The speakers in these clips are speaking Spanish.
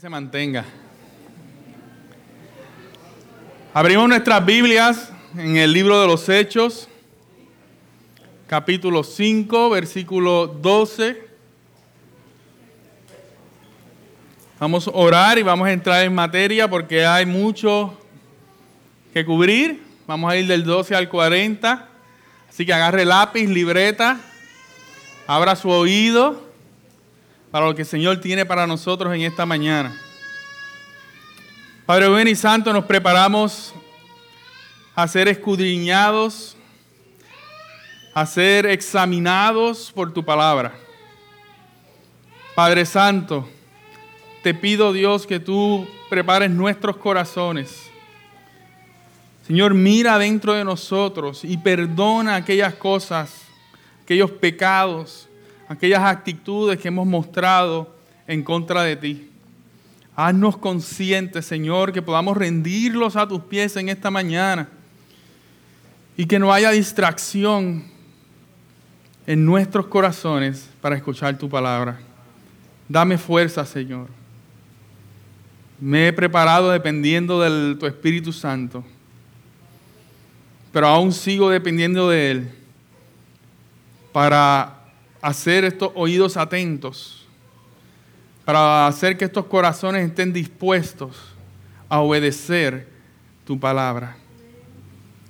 se mantenga. Abrimos nuestras Biblias en el libro de los Hechos, capítulo 5, versículo 12. Vamos a orar y vamos a entrar en materia porque hay mucho que cubrir. Vamos a ir del 12 al 40. Así que agarre lápiz, libreta, abra su oído para lo que el Señor tiene para nosotros en esta mañana. Padre bueno y santo, nos preparamos a ser escudriñados, a ser examinados por tu palabra. Padre Santo, te pido Dios que tú prepares nuestros corazones. Señor, mira dentro de nosotros y perdona aquellas cosas, aquellos pecados, aquellas actitudes que hemos mostrado en contra de ti. Haznos conscientes, Señor, que podamos rendirlos a tus pies en esta mañana y que no haya distracción en nuestros corazones para escuchar tu palabra. Dame fuerza, Señor. Me he preparado dependiendo de tu Espíritu Santo, pero aún sigo dependiendo de Él para hacer estos oídos atentos, para hacer que estos corazones estén dispuestos a obedecer tu palabra.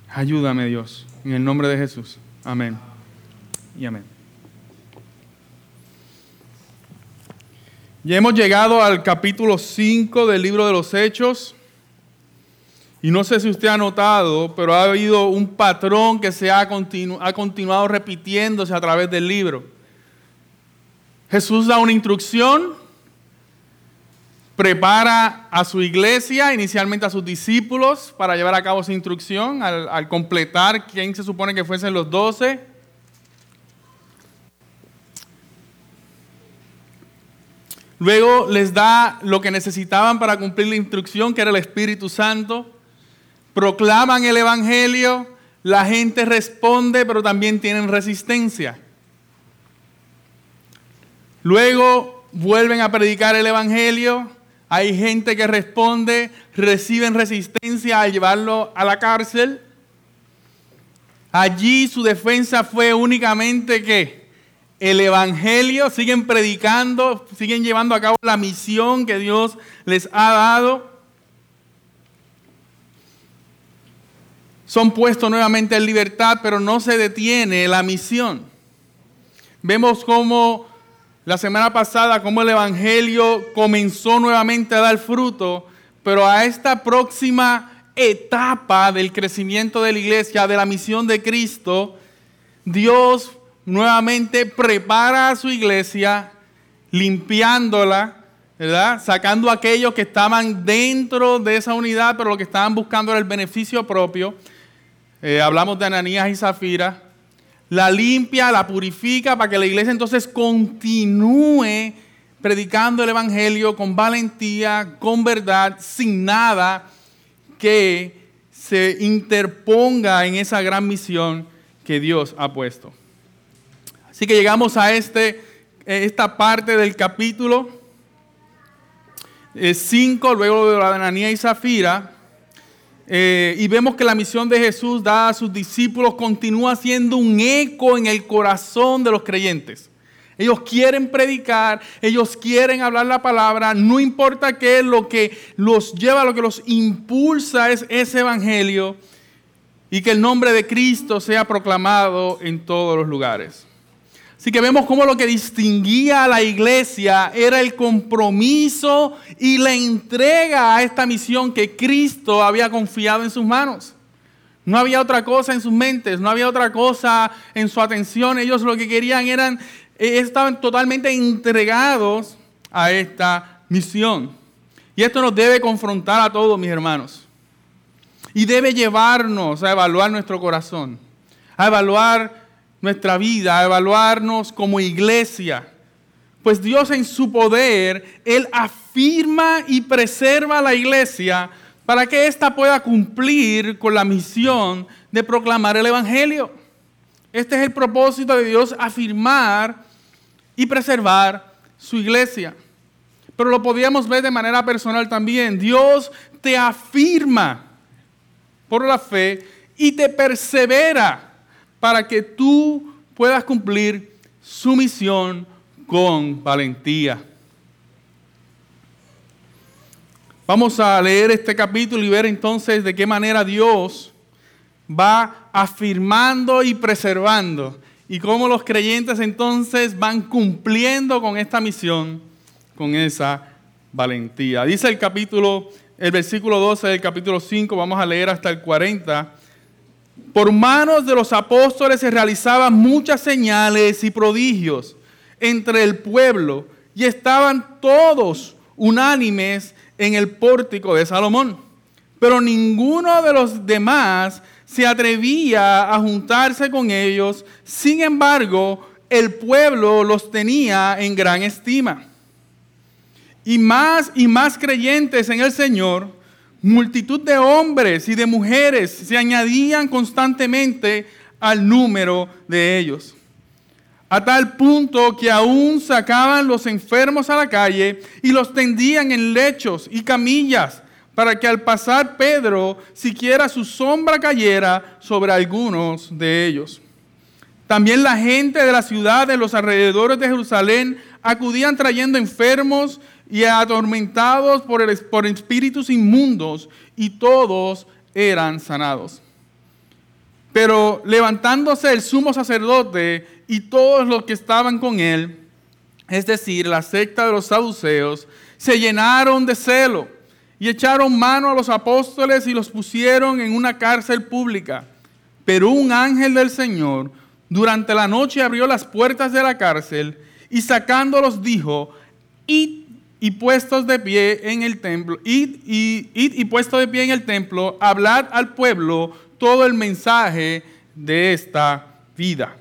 Ayúdame Dios, en el nombre de Jesús. Amén. Y amén. Ya hemos llegado al capítulo 5 del libro de los Hechos. Y no sé si usted ha notado, pero ha habido un patrón que se ha, ha continuado repitiéndose a través del libro. Jesús da una instrucción, prepara a su iglesia, inicialmente a sus discípulos, para llevar a cabo esa instrucción, al, completar quién se supone que fuesen los doce. Luego les da lo que necesitaban para cumplir la instrucción, que era el Espíritu Santo. Proclaman el Evangelio, la gente responde, pero también tienen resistencia. Luego vuelven a predicar el Evangelio. Hay gente que responde, reciben resistencia al llevarlo a la cárcel. Allí su defensa fue únicamente que el Evangelio, siguen predicando, siguen llevando a cabo la misión que Dios les ha dado. Son puestos nuevamente en libertad, pero no se detiene la misión. Vemos cómo la semana pasada cómo el Evangelio comenzó nuevamente a dar fruto, pero a esta próxima etapa del crecimiento de la iglesia, de la misión de Cristo, Dios nuevamente prepara a su iglesia, limpiándola, ¿verdad? Sacando a aquellos que estaban dentro de esa unidad, pero lo que estaban buscando era el beneficio propio. Eh, hablamos de Ananías y Zafira la limpia, la purifica para que la iglesia entonces continúe predicando el Evangelio con valentía, con verdad, sin nada que se interponga en esa gran misión que Dios ha puesto. Así que llegamos a este, esta parte del capítulo 5, luego de la Ananía y Zafira, eh, y vemos que la misión de Jesús dada a sus discípulos continúa siendo un eco en el corazón de los creyentes. Ellos quieren predicar, ellos quieren hablar la palabra, no importa qué, lo que los lleva, lo que los impulsa es ese evangelio y que el nombre de Cristo sea proclamado en todos los lugares. Así que vemos cómo lo que distinguía a la iglesia era el compromiso y la entrega a esta misión que Cristo había confiado en sus manos. No había otra cosa en sus mentes, no había otra cosa en su atención. Ellos lo que querían eran, eh, estaban totalmente entregados a esta misión. Y esto nos debe confrontar a todos, mis hermanos. Y debe llevarnos a evaluar nuestro corazón, a evaluar nuestra vida, a evaluarnos como iglesia. Pues Dios en su poder, Él afirma y preserva la iglesia para que ésta pueda cumplir con la misión de proclamar el Evangelio. Este es el propósito de Dios, afirmar y preservar su iglesia. pero lo podíamos ver de manera personal también. Dios te afirma por la fe y te persevera para que tú puedas cumplir su misión con valentía. Vamos a leer este capítulo y ver entonces de qué manera Dios va afirmando y preservando y cómo los creyentes entonces van cumpliendo con esta misión, con esa valentía. Dice el capítulo, el versículo 12 del capítulo 5, vamos a leer hasta el 40. Por manos de los apóstoles se realizaban muchas señales y prodigios entre el pueblo y estaban todos unánimes en el pórtico de Salomón. Pero ninguno de los demás se atrevía a juntarse con ellos. Sin embargo, el pueblo los tenía en gran estima. Y más y más creyentes en el Señor, multitud de hombres y de mujeres se añadían constantemente al número de ellos a tal punto que aún sacaban los enfermos a la calle y los tendían en lechos y camillas para que al pasar Pedro siquiera su sombra cayera sobre algunos de ellos. También la gente de la ciudad de los alrededores de Jerusalén acudían trayendo enfermos y atormentados por, por espíritus inmundos y todos eran sanados. Pero levantándose el sumo sacerdote y todos los que estaban con él, es decir, la secta de los saduceos, se llenaron de celo y echaron mano a los apóstoles y los pusieron en una cárcel pública. Pero un ángel del Señor durante la noche abrió las puertas de la cárcel y sacándolos dijo, y puestos de pie en el templo, id y, y de pie en el templo, hablad al pueblo todo el mensaje de esta vida.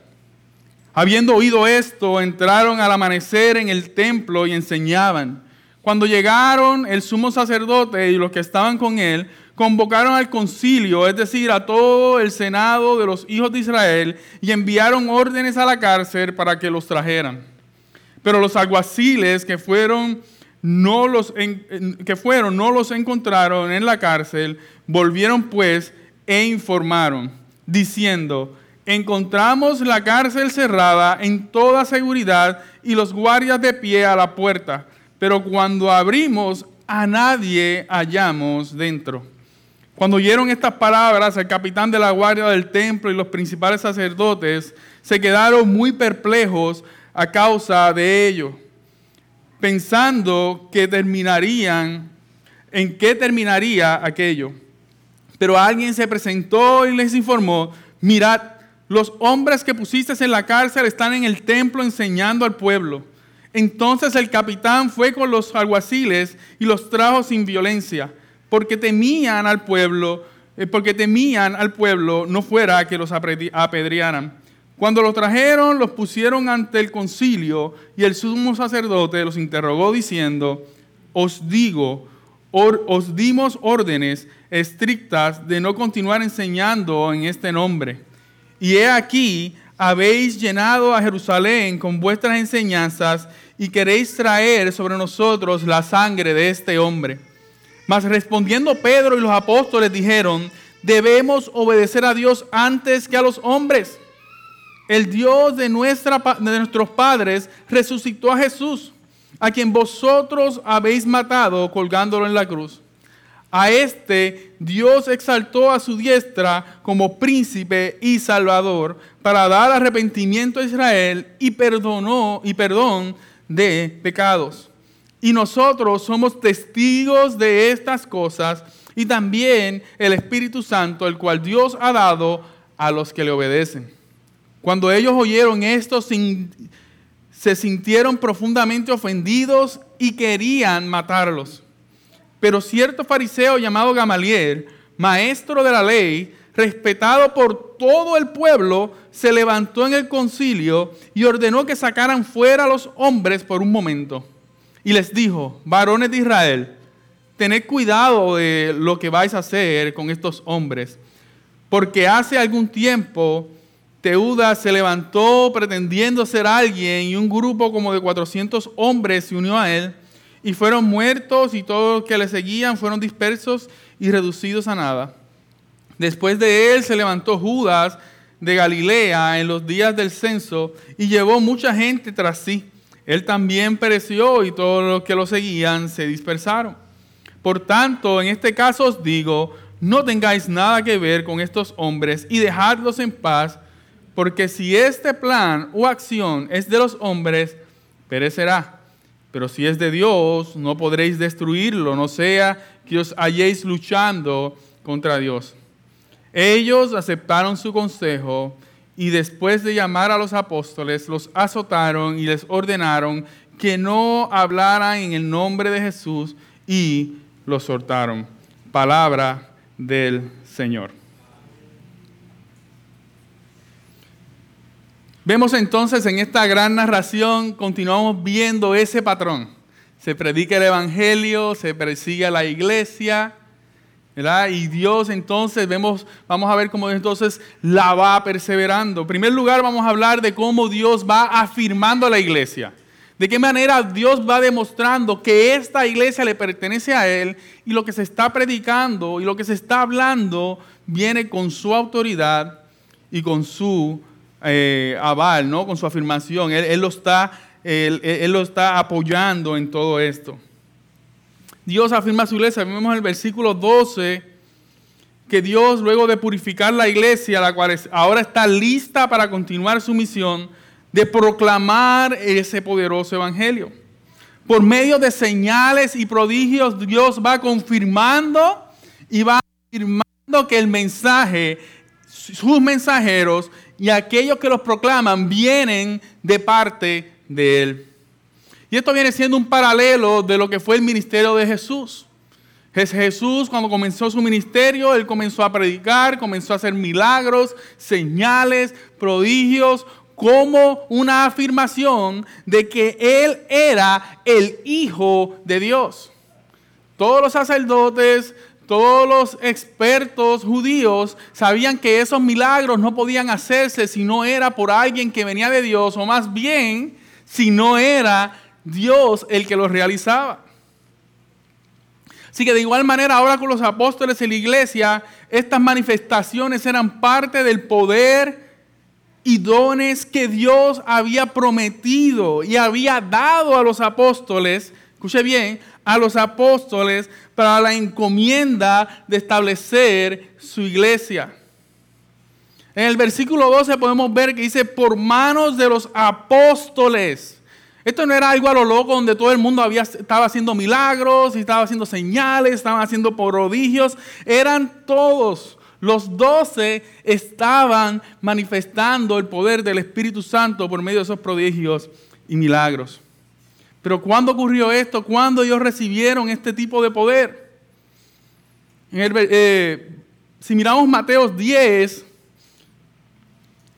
Habiendo oído esto, entraron al amanecer en el templo y enseñaban. Cuando llegaron el sumo sacerdote y los que estaban con él, convocaron al concilio, es decir, a todo el senado de los hijos de Israel, y enviaron órdenes a la cárcel para que los trajeran. Pero los alguaciles que fueron no los, que fueron, no los encontraron en la cárcel, volvieron pues e informaron, diciendo, encontramos la cárcel cerrada en toda seguridad y los guardias de pie a la puerta, pero cuando abrimos a nadie hallamos dentro. Cuando oyeron estas palabras, el capitán de la guardia del templo y los principales sacerdotes se quedaron muy perplejos a causa de ello, pensando que terminarían, en qué terminaría aquello. Pero alguien se presentó y les informó, mirad, los hombres que pusiste en la cárcel están en el templo enseñando al pueblo. Entonces el capitán fue con los alguaciles y los trajo sin violencia, porque temían al pueblo, eh, porque temían al pueblo no fuera que los apedrearan. Cuando los trajeron, los pusieron ante el concilio y el sumo sacerdote los interrogó diciendo, os digo, os dimos órdenes estrictas de no continuar enseñando en este nombre. Y he aquí, habéis llenado a Jerusalén con vuestras enseñanzas y queréis traer sobre nosotros la sangre de este hombre. Mas respondiendo Pedro y los apóstoles dijeron, debemos obedecer a Dios antes que a los hombres. El Dios de, nuestra, de nuestros padres resucitó a Jesús, a quien vosotros habéis matado colgándolo en la cruz. A este Dios exaltó a su diestra como príncipe y salvador para dar arrepentimiento a Israel y perdonó y perdón de pecados. Y nosotros somos testigos de estas cosas y también el Espíritu Santo, el cual Dios ha dado a los que le obedecen. Cuando ellos oyeron esto, se sintieron profundamente ofendidos y querían matarlos. Pero cierto fariseo llamado Gamaliel, maestro de la ley, respetado por todo el pueblo, se levantó en el concilio y ordenó que sacaran fuera a los hombres por un momento. Y les dijo, varones de Israel, tened cuidado de lo que vais a hacer con estos hombres, porque hace algún tiempo Teudas se levantó pretendiendo ser alguien y un grupo como de 400 hombres se unió a él y fueron muertos y todos los que le seguían fueron dispersos y reducidos a nada. Después de él se levantó Judas de Galilea en los días del censo y llevó mucha gente tras sí. Él también pereció y todos los que lo seguían se dispersaron. Por tanto, en este caso os digo, no tengáis nada que ver con estos hombres y dejadlos en paz, porque si este plan o acción es de los hombres, perecerá. Pero si es de Dios, no podréis destruirlo, no sea que os halléis luchando contra Dios. Ellos aceptaron su consejo y después de llamar a los apóstoles, los azotaron y les ordenaron que no hablaran en el nombre de Jesús y los soltaron. Palabra del Señor. Vemos entonces en esta gran narración, continuamos viendo ese patrón. Se predica el Evangelio, se persigue a la iglesia, ¿verdad? Y Dios entonces, vemos, vamos a ver cómo entonces la va perseverando. En primer lugar, vamos a hablar de cómo Dios va afirmando a la iglesia. De qué manera Dios va demostrando que esta iglesia le pertenece a Él y lo que se está predicando y lo que se está hablando viene con su autoridad y con su eh, aval, ¿no? con su afirmación. Él, lo está, él, lo está apoyando en todo esto. Dios afirma a su iglesia. Vemos en el versículo 12 que Dios, luego de purificar la iglesia, la cual ahora está lista para continuar su misión de proclamar ese poderoso evangelio. Por medio de señales y prodigios, Dios va confirmando y va afirmando que el mensaje, sus mensajeros y aquellos que los proclaman vienen de parte de Él. Y esto viene siendo un paralelo de lo que fue el ministerio de Jesús. Jesús cuando comenzó su ministerio, Él comenzó a predicar, comenzó a hacer milagros, señales, prodigios, como una afirmación de que Él era el Hijo de Dios. Todos los sacerdotes, todos los expertos judíos sabían que esos milagros no podían hacerse si no era por alguien que venía de Dios, o más bien si no era Dios el que los realizaba. Así que de igual manera ahora con los apóstoles en la iglesia, estas manifestaciones eran parte del poder y dones que Dios había prometido y había dado a los apóstoles, escuche bien, a los apóstoles para la encomienda de establecer su iglesia. En el versículo 12 podemos ver que dice, por manos de los apóstoles. Esto no era algo a lo loco donde todo el mundo había, estaba haciendo milagros, estaba haciendo señales, estaban haciendo prodigios. Eran todos. Los doce estaban manifestando el poder del Espíritu Santo por medio de esos prodigios y milagros. Pero ¿cuándo ocurrió esto? ¿Cuándo ellos recibieron este tipo de poder? Eh, si miramos Mateo 10,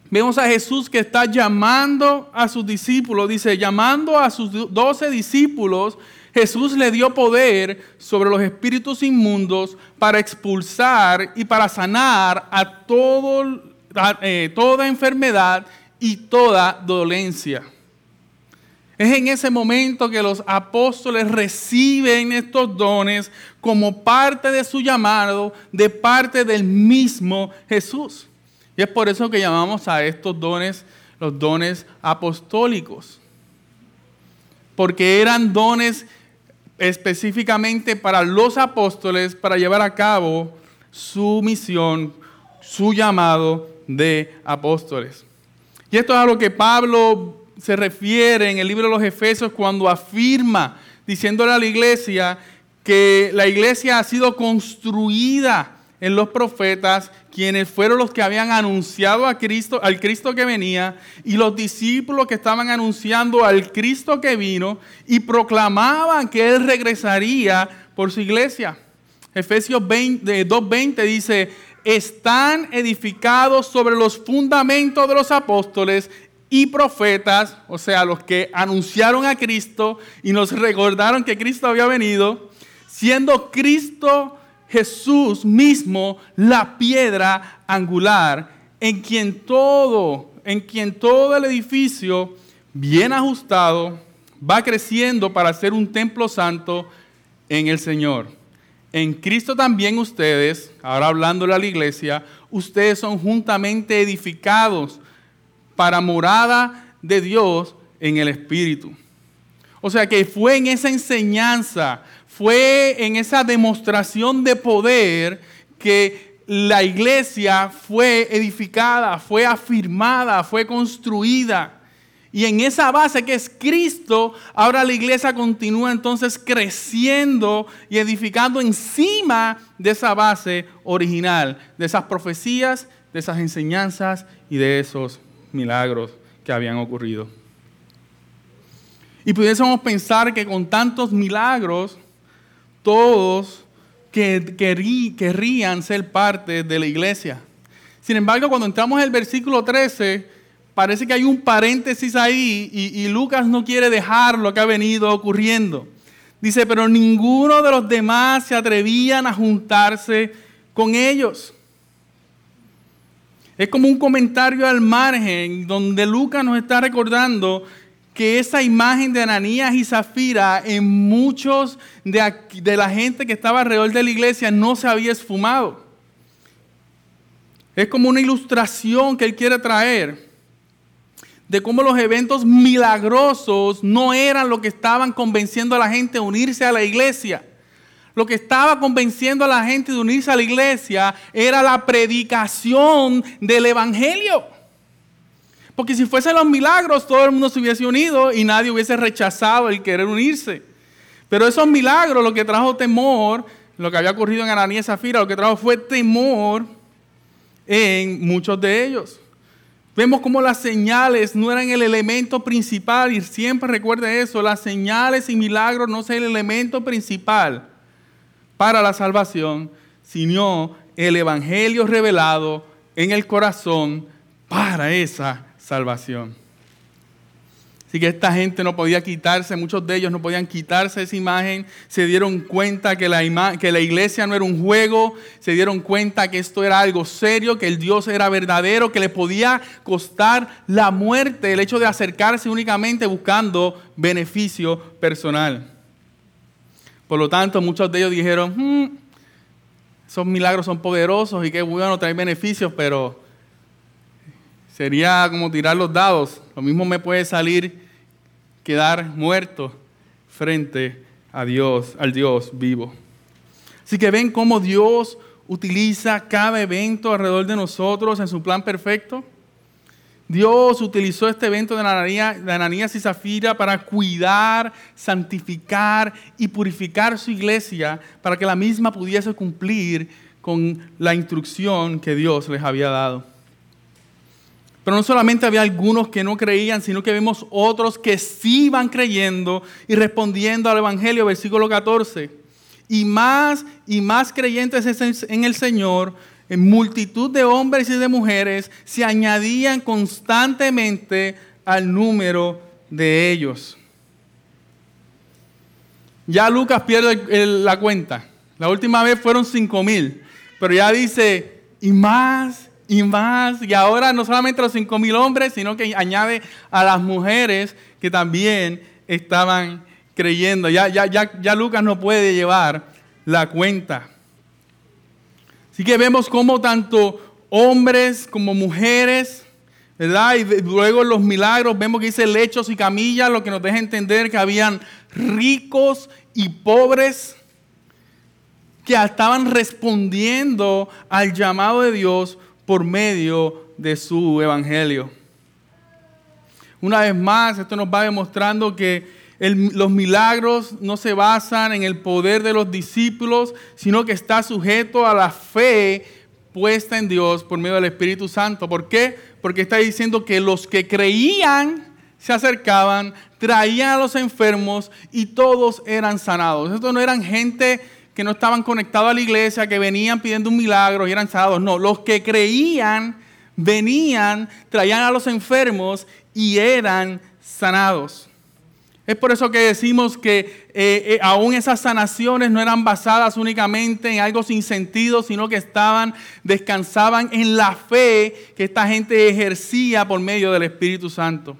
vemos a Jesús que está llamando a sus discípulos, dice, llamando a sus doce discípulos, Jesús le dio poder sobre los espíritus inmundos para expulsar y para sanar a, todo, eh, toda enfermedad y toda dolencia. Es en ese momento que los apóstoles reciben estos dones como parte de su llamado, de parte del mismo Jesús. Y es por eso que llamamos a estos dones los dones apostólicos. Porque eran dones específicamente para los apóstoles para llevar a cabo su misión, su llamado de apóstoles. Y esto es a lo que Pablo se refiere en el libro de los Efesios cuando afirma, diciéndole a la iglesia, que la iglesia ha sido construida en los profetas, quienes fueron los que habían anunciado a Cristo, al Cristo que venía, y los discípulos que estaban anunciando al Cristo que vino y proclamaban que Él regresaría por su iglesia. Efesios 2.20 dice, están edificados sobre los fundamentos de los apóstoles y profetas, o sea, los que anunciaron a Cristo y nos recordaron que Cristo había venido, siendo Cristo Jesús mismo la piedra angular, en quien todo, en quien todo el edificio bien ajustado va creciendo para ser un templo santo en el Señor. En Cristo también ustedes, ahora hablándole a la iglesia, ustedes son juntamente edificados para morada de Dios en el Espíritu. O sea que fue en esa enseñanza, fue en esa demostración de poder que la iglesia fue edificada, fue afirmada, fue construida. Y en esa base que es Cristo, ahora la iglesia continúa entonces creciendo y edificando encima de esa base original, de esas profecías, de esas enseñanzas y de esos milagros que habían ocurrido. Y pudiésemos pensar que con tantos milagros, todos que querrían ser parte de la iglesia. Sin embargo, cuando entramos en el versículo 13, parece que hay un paréntesis ahí y, y, Lucas no quiere dejar lo que ha venido ocurriendo. Dice, pero ninguno de los demás se atrevían a juntarse con ellos. Es como un comentario al margen donde Lucas nos está recordando que esa imagen de Ananías y Zafira en muchos de, de, la gente que estaba alrededor de la iglesia no se había esfumado. Es como una ilustración que él quiere traer de cómo los eventos milagrosos no eran lo que estaban convenciendo a la gente a unirse a la iglesia. Lo que estaba convenciendo a la gente de unirse a la iglesia era la predicación del Evangelio. Porque si fuesen los milagros, todo el mundo se hubiese unido y nadie hubiese rechazado el querer unirse. Pero esos milagros, lo que trajo temor, lo que había ocurrido en Ananías y Zafira, lo que trajo fue temor en muchos de ellos. Vemos como las señales no eran el elemento principal y siempre recuerde eso, las señales y milagros no son el elemento principal para la salvación, sino el evangelio revelado en el corazón para esa salvación. Así que esta gente no podía quitarse, muchos de ellos no podían quitarse esa imagen, se dieron cuenta que la, que la iglesia no era un juego, se dieron cuenta que esto era algo serio, que el Dios era verdadero, que le podía costar la muerte el hecho de acercarse únicamente buscando beneficio personal. Por lo tanto, muchos de ellos dijeron, hmm, esos milagros son poderosos y qué bueno traer beneficios, pero Sería como tirar los dados. Lo mismo me puede salir quedar muerto frente a Dios, al Dios vivo. Así que ven cómo Dios utiliza cada evento alrededor de nosotros en su plan perfecto. Dios utilizó este evento de Ananías, y Zafira para cuidar, santificar y purificar su iglesia para que la misma pudiese cumplir con la instrucción que Dios les había dado. Pero no solamente había algunos que no creían, sino que vemos otros que sí iban creyendo y respondiendo al Evangelio, versículo 14. Y más y más creyentes en el Señor, en multitud de hombres y de mujeres, se añadían constantemente al número de ellos. Ya Lucas pierde la cuenta. La última vez fueron cinco mil, pero ya dice, y más y más. Y ahora no solamente los cinco mil hombres, sino que añade a las mujeres que también estaban creyendo. Ya, ya, ya, ya Lucas no puede llevar la cuenta. Así que vemos como tanto hombres como mujeres, ¿verdad? Y luego los milagros, vemos que dice lechos y camillas, lo que nos deja entender que habían ricos y pobres que estaban respondiendo al llamado de Dios por medio de su evangelio. Una vez más, esto nos va demostrando que los milagros no se basan en el poder de los discípulos, sino que está sujeto a la fe puesta en Dios por medio del Espíritu Santo. ¿Por qué? Porque está diciendo que los que creían se acercaban, traían a los enfermos y todos eran sanados. Estos no eran gente que no estaban conectados a la iglesia, que venían pidiendo un milagro y eran sanados. No, los que creían venían, traían a los enfermos y eran sanados. Es por eso que decimos que eh, eh, aún esas sanaciones no eran basadas únicamente en algo sin sentido, sino que estaban, descansaban en la fe que esta gente ejercía por medio del Espíritu Santo.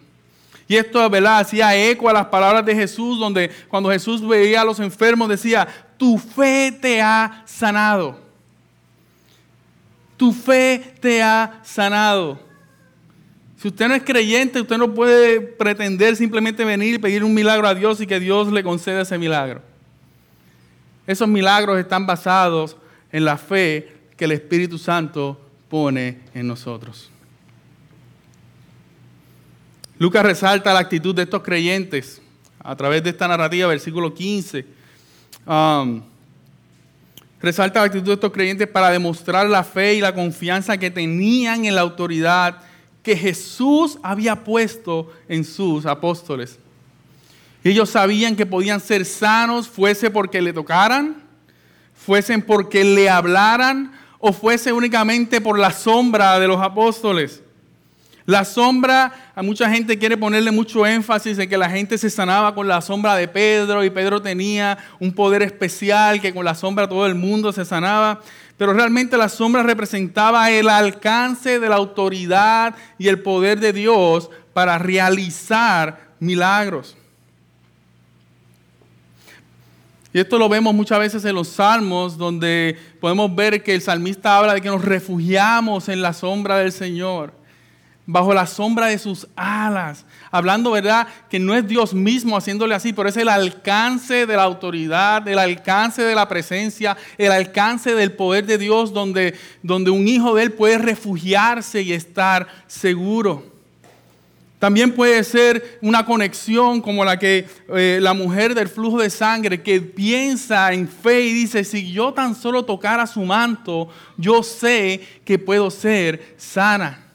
Y esto, ¿verdad? Hacía eco a las palabras de Jesús, donde cuando Jesús veía a los enfermos decía, tu fe te ha sanado. Tu fe te ha sanado. Si usted no es creyente, usted no puede pretender simplemente venir y pedir un milagro a Dios y que Dios le conceda ese milagro. Esos milagros están basados en la fe que el Espíritu Santo pone en nosotros. Lucas resalta la actitud de estos creyentes a través de esta narrativa, versículo 15. Um, resalta la actitud de estos creyentes para demostrar la fe y la confianza que tenían en la autoridad que Jesús había puesto en sus apóstoles. Ellos sabían que podían ser sanos, fuese porque le tocaran, fuesen porque le hablaran o fuese únicamente por la sombra de los apóstoles. La sombra, a mucha gente quiere ponerle mucho énfasis en que la gente se sanaba con la sombra de Pedro y Pedro tenía un poder especial que con la sombra todo el mundo se sanaba. Pero realmente la sombra representaba el alcance de la autoridad y el poder de Dios para realizar milagros. Y esto lo vemos muchas veces en los salmos, donde podemos ver que el salmista habla de que nos refugiamos en la sombra del Señor bajo la sombra de sus alas, hablando, ¿verdad? Que no es Dios mismo haciéndole así, pero es el alcance de la autoridad, el alcance de la presencia, el alcance del poder de Dios, donde, donde un hijo de Él puede refugiarse y estar seguro. También puede ser una conexión como la que eh, la mujer del flujo de sangre que piensa en fe y dice, si yo tan solo tocara su manto, yo sé que puedo ser sana.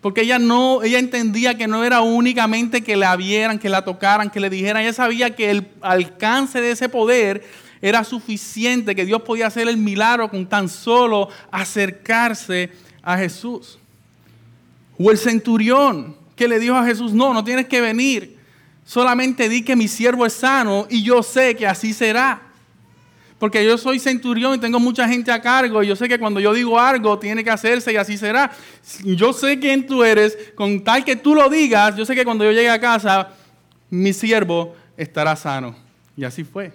Porque ella no, ella entendía que no era únicamente que la vieran, que la tocaran, que le dijeran. Ella sabía que el alcance de ese poder era suficiente, que Dios podía hacer el milagro con tan solo acercarse a Jesús. O el centurión que le dijo a Jesús, no, no tienes que venir. Solamente di que mi siervo es sano y yo sé que así será. Porque yo soy centurión y tengo mucha gente a cargo. Y yo sé que cuando yo digo algo, tiene que hacerse y así será. Yo sé quién tú eres. Con tal que tú lo digas, yo sé que cuando yo llegue a casa, mi siervo estará sano. Y así fue.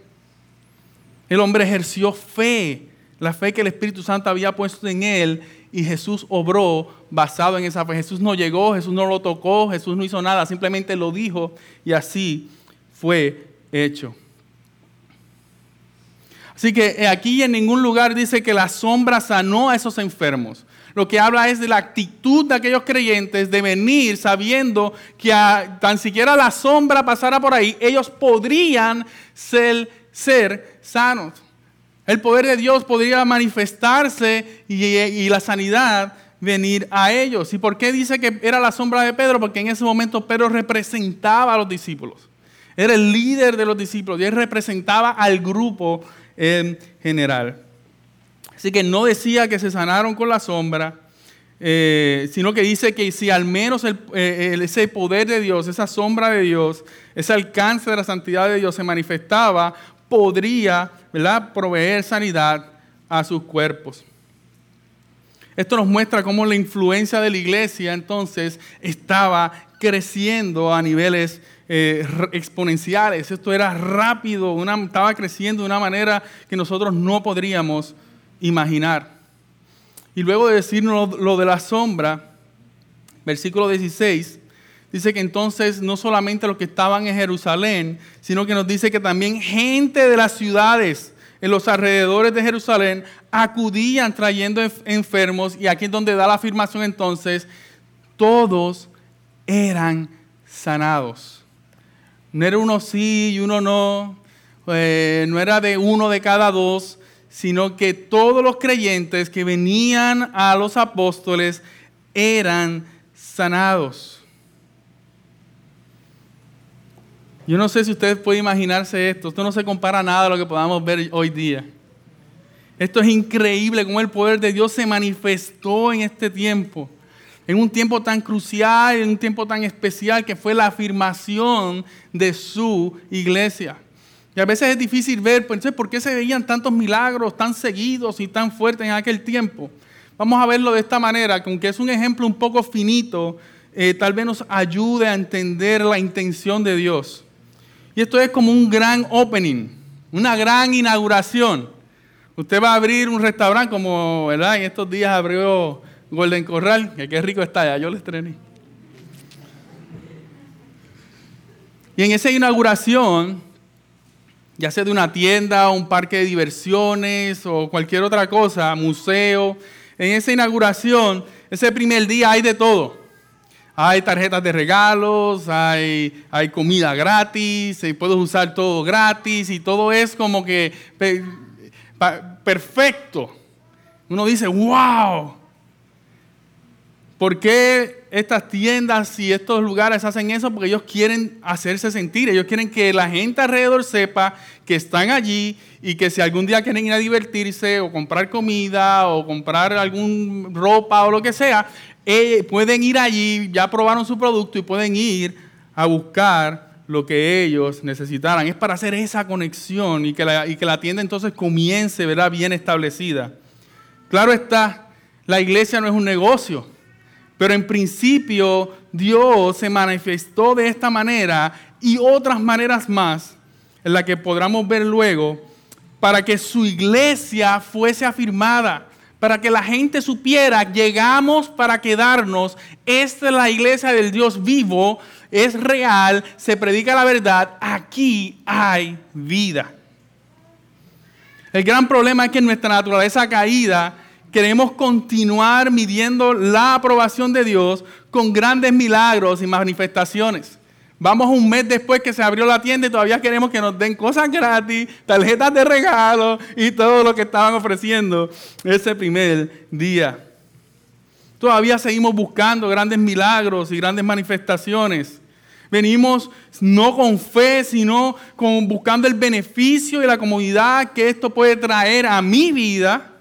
El hombre ejerció fe, la fe que el Espíritu Santo había puesto en él. Y Jesús obró basado en esa fe. Jesús no llegó, Jesús no lo tocó, Jesús no hizo nada, simplemente lo dijo y así fue hecho. Así que eh, aquí en ningún lugar dice que la sombra sanó a esos enfermos. Lo que habla es de la actitud de aquellos creyentes de venir sabiendo que tan siquiera la sombra pasara por ahí, ellos podrían ser, sanos. El poder de Dios podría manifestarse y la sanidad venir a ellos. ¿Y por qué dice que era la sombra de Pedro? Porque en ese momento Pedro representaba a los discípulos. Era el líder de los discípulos y él representaba al grupo en general. Así que no decía que se sanaron con la sombra, eh, sino que dice que si al menos eh, ese poder de Dios, esa sombra de Dios, ese alcance de la santidad de Dios se manifestaba, podría ¿verdad? proveer sanidad a sus cuerpos. Esto nos muestra cómo la influencia de la iglesia entonces estaba creciendo a niveles eh, exponenciales. Esto era rápido, estaba creciendo de una manera que nosotros no podríamos imaginar. Y luego de decirnos lo de la sombra, versículo 16, dice que entonces no solamente los que estaban en Jerusalén, sino que nos dice que también gente de las ciudades en los alrededores de Jerusalén acudían trayendo enfermos y aquí es donde da la afirmación entonces, todos eran sanados. No era uno sí y uno no. Eh, no era de uno de cada dos, sino que todos los creyentes que venían a los apóstoles eran sanados. Yo no sé si ustedes pueden imaginarse esto. Esto no se compara nada a lo que podamos ver hoy día. Esto es increíble cómo el poder de Dios se manifestó en este tiempo en un tiempo tan crucial, en un tiempo tan especial que fue la afirmación de su iglesia. Y a veces es difícil ver, pues, ¿por qué se veían tantos milagros tan seguidos y tan fuertes en aquel tiempo? Vamos a verlo de esta manera, que aunque es un ejemplo un poco finito, eh, tal vez nos ayude a entender la intención de Dios. Y esto es como un gran opening, una gran inauguración. Usted va a abrir un restaurante como, ¿verdad? En estos días abrió Golden Corral, que qué rico está ya, yo le estrené. Y en esa inauguración, ya sea de una tienda, un parque de diversiones o cualquier otra cosa, museo, en esa inauguración, ese primer día hay de todo. Hay tarjetas de regalos, hay, hay comida gratis, puedes usar todo gratis y todo es como que perfecto. Uno dice, wow. ¿Por qué estas tiendas y estos lugares hacen eso? Porque ellos quieren hacerse sentir, ellos quieren que la gente alrededor sepa que están allí y que si algún día quieren ir a divertirse o comprar comida o comprar algún ropa o lo que sea, eh, pueden ir allí, ya probaron su producto y pueden ir a buscar lo que ellos necesitaran. Es para hacer esa conexión y que la, y que la tienda entonces comience ¿verdad? bien establecida. Claro está, la iglesia no es un negocio, pero en principio Dios se manifestó de esta manera y otras maneras más en las que podamos ver luego para que su iglesia fuese afirmada, para que la gente supiera, llegamos para quedarnos, esta es la iglesia del Dios vivo, es real, se predica la verdad, aquí hay vida. El gran problema es que nuestra naturaleza caída queremos continuar midiendo la aprobación de Dios con grandes milagros y manifestaciones. Vamos un mes después que se abrió la tienda y todavía queremos que nos den cosas gratis, tarjetas de regalo y todo lo que estaban ofreciendo ese primer día. Todavía seguimos buscando grandes milagros y grandes manifestaciones. Venimos no con fe, sino con buscando el beneficio y la comodidad que esto puede traer a mi vida,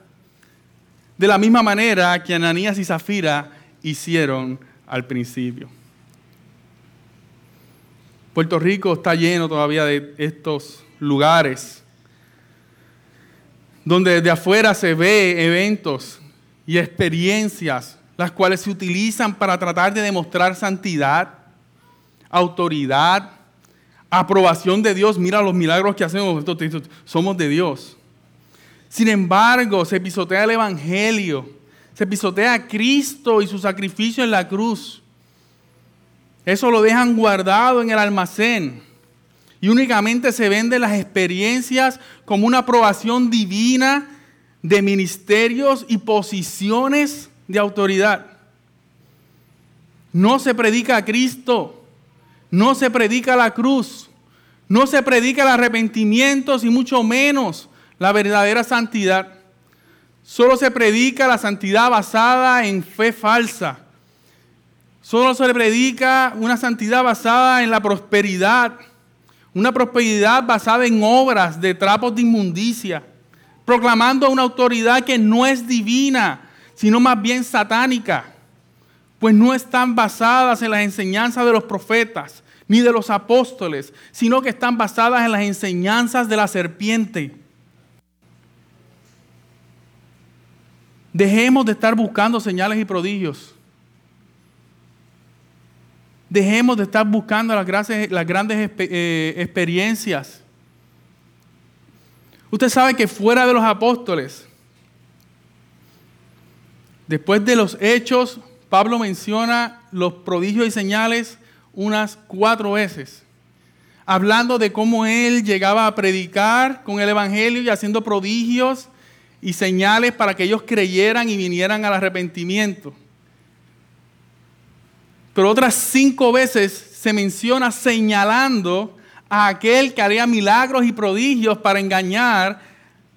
de la misma manera que Ananías y Zafira hicieron al principio. Puerto Rico está lleno todavía de estos lugares donde desde afuera se ve eventos y experiencias las cuales se utilizan para tratar de demostrar santidad, autoridad, aprobación de Dios. Mira los milagros que hacemos, somos de Dios. Sin embargo, se pisotea el Evangelio, se pisotea a Cristo y su sacrificio en la cruz. Eso lo dejan guardado en el almacén. Y únicamente se venden las experiencias como una aprobación divina de ministerios y posiciones de autoridad. No se predica a Cristo, no se predica la cruz, no se predica el arrepentimiento y mucho menos la verdadera santidad. Solo se predica la santidad basada en fe falsa Solo se predica una santidad basada en la prosperidad, una prosperidad basada en obras de trapos de inmundicia, proclamando una autoridad que no es divina, sino más bien satánica, pues no están basadas en las enseñanzas de los profetas ni de los apóstoles, sino que están basadas en las enseñanzas de la serpiente. Dejemos de estar buscando señales y prodigios. Dejemos de estar buscando las, grandes eh, experiencias. Usted sabe que fuera de los apóstoles, después de los hechos, Pablo menciona los prodigios y señales unas cuatro veces, hablando de cómo él llegaba a predicar con el Evangelio y haciendo prodigios y señales para que ellos creyeran y vinieran al arrepentimiento. Pero otras cinco veces se menciona señalando a aquel que haría milagros y prodigios para engañar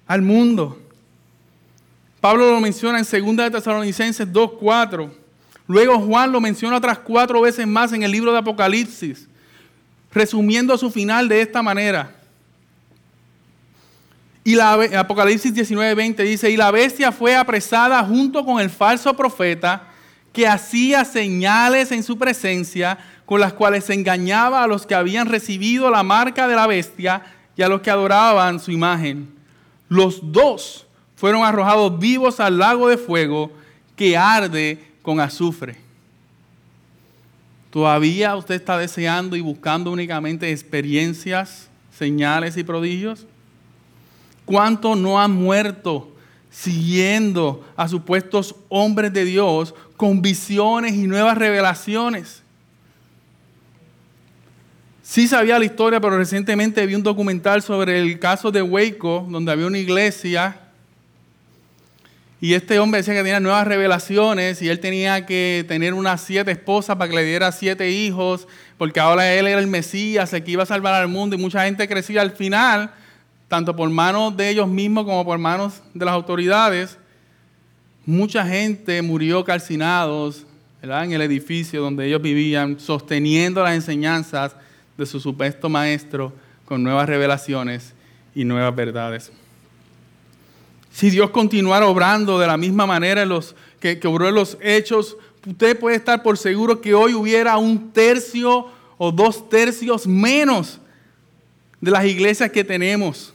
al mundo. Pablo lo menciona en 2 de Tesalonicenses 2.4. Luego Juan lo menciona otras cuatro veces más en el libro de Apocalipsis, resumiendo su final de esta manera. Y la, Apocalipsis 19.20 dice, y la bestia fue apresada junto con el falso profeta que hacía señales en su presencia con las cuales engañaba a los que habían recibido la marca de la bestia y a los que adoraban su imagen. Los dos fueron arrojados vivos al lago de fuego que arde con azufre. ¿Todavía usted está deseando y buscando únicamente experiencias, señales y prodigios? ¿Cuántos no han muerto siguiendo a supuestos hombres de Dios con visiones y nuevas revelaciones? Sí sabía la historia, pero recientemente vi un documental sobre el caso de Waco, donde había una iglesia y este hombre decía que tenía nuevas revelaciones y él tenía que tener unas siete esposas para que le diera siete hijos, porque ahora él era el Mesías, el que iba a salvar al mundo y mucha gente crecía al final, tanto por manos de ellos mismos como por manos de las autoridades. Mucha gente murió calcinados en el edificio donde ellos vivían, sosteniendo las enseñanzas de su supuesto maestro con nuevas revelaciones y nuevas verdades. Si Dios continuara obrando de la misma manera en los, que, que obró en los hechos, usted puede estar por seguro que hoy hubiera un tercio o dos tercios menos de las iglesias que tenemos.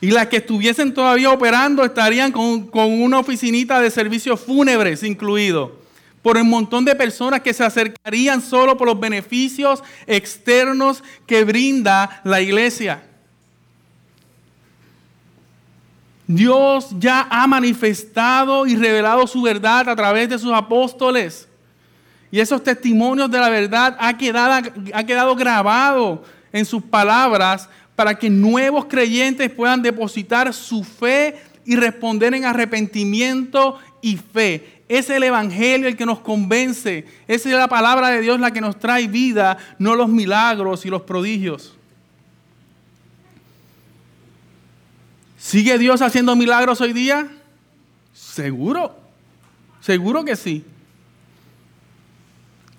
Y las que estuviesen todavía operando estarían con, con, una oficinita de servicios fúnebres incluido. Por un montón de personas que se acercarían solo por los beneficios externos que brinda la iglesia. Dios ya ha manifestado y revelado su verdad a través de sus apóstoles. Y esos testimonios de la verdad ha quedado, ha quedado grabado en sus palabras para que nuevos creyentes puedan depositar su fe y responder en arrepentimiento y fe. Es el Evangelio el que nos convence. Es la palabra de Dios la que nos trae vida, no los milagros y los prodigios. ¿Sigue Dios haciendo milagros hoy día? Seguro, seguro que sí.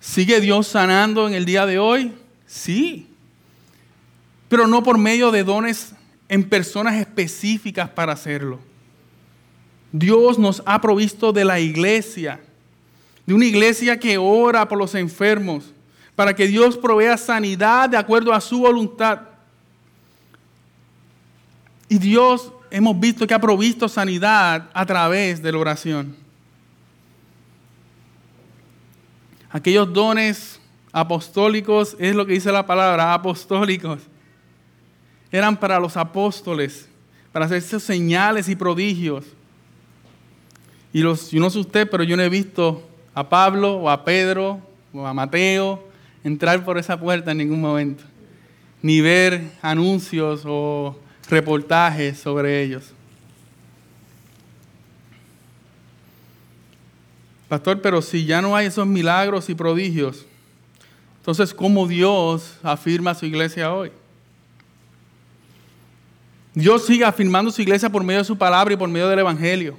¿Sigue Dios sanando en el día de hoy? Sí. Pero no por medio de dones en personas específicas para hacerlo. Dios nos ha provisto de la iglesia, de una iglesia que ora por los enfermos, para que Dios provea sanidad de acuerdo a su voluntad. Y Dios hemos visto que ha provisto sanidad a través de la oración. Aquellos dones apostólicos, es lo que dice la palabra, apostólicos, eran para los apóstoles, para hacer esos señales y prodigios. Y los, yo no sé usted, pero yo no he visto a Pablo o a Pedro o a Mateo entrar por esa puerta en ningún momento, ni ver anuncios o reportajes sobre ellos. Pastor, pero si ya no hay esos milagros y prodigios, entonces ¿cómo Dios afirma su iglesia hoy? Dios sigue afirmando su iglesia por medio de su palabra y por medio del Evangelio.